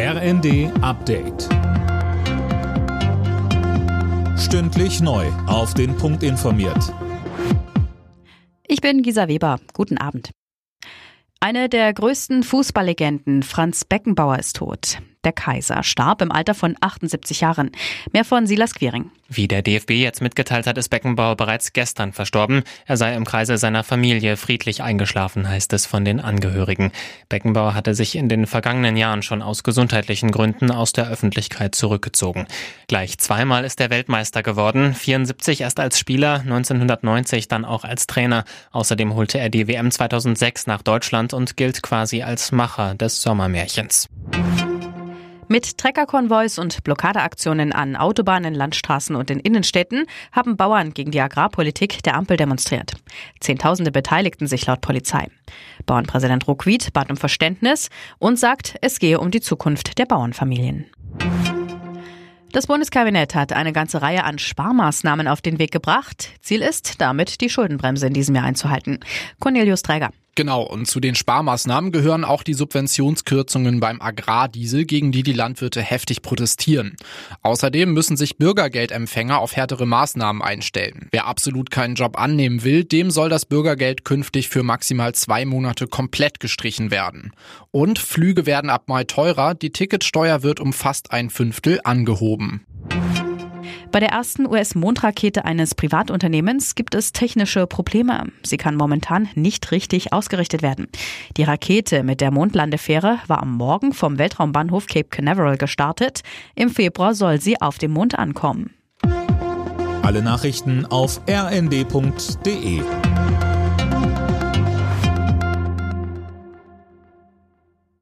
RND Update. Stündlich neu. Auf den Punkt informiert. Ich bin Gisa Weber. Guten Abend. Eine der größten Fußballlegenden, Franz Beckenbauer, ist tot. Der Kaiser starb im Alter von 78 Jahren. Mehr von Silas Quiring. Wie der DFB jetzt mitgeteilt hat, ist Beckenbauer bereits gestern verstorben. Er sei im Kreise seiner Familie friedlich eingeschlafen, heißt es von den Angehörigen. Beckenbauer hatte sich in den vergangenen Jahren schon aus gesundheitlichen Gründen aus der Öffentlichkeit zurückgezogen. Gleich zweimal ist er Weltmeister geworden, 74 erst als Spieler, 1990 dann auch als Trainer. Außerdem holte er die WM 2006 nach Deutschland und gilt quasi als Macher des Sommermärchens. Mit Treckerkonvois und Blockadeaktionen an Autobahnen, Landstraßen und in Innenstädten haben Bauern gegen die Agrarpolitik der Ampel demonstriert. Zehntausende beteiligten sich laut Polizei. Bauernpräsident Ruckwied bat um Verständnis und sagt, es gehe um die Zukunft der Bauernfamilien. Das Bundeskabinett hat eine ganze Reihe an Sparmaßnahmen auf den Weg gebracht. Ziel ist, damit die Schuldenbremse in diesem Jahr einzuhalten. Cornelius Träger. Genau, und zu den Sparmaßnahmen gehören auch die Subventionskürzungen beim Agrardiesel, gegen die die Landwirte heftig protestieren. Außerdem müssen sich Bürgergeldempfänger auf härtere Maßnahmen einstellen. Wer absolut keinen Job annehmen will, dem soll das Bürgergeld künftig für maximal zwei Monate komplett gestrichen werden. Und Flüge werden ab Mai teurer, die Ticketsteuer wird um fast ein Fünftel angehoben. Bei der ersten US-Mondrakete eines Privatunternehmens gibt es technische Probleme. Sie kann momentan nicht richtig ausgerichtet werden. Die Rakete mit der Mondlandefähre war am Morgen vom Weltraumbahnhof Cape Canaveral gestartet. Im Februar soll sie auf dem Mond ankommen. Alle Nachrichten auf rnd.de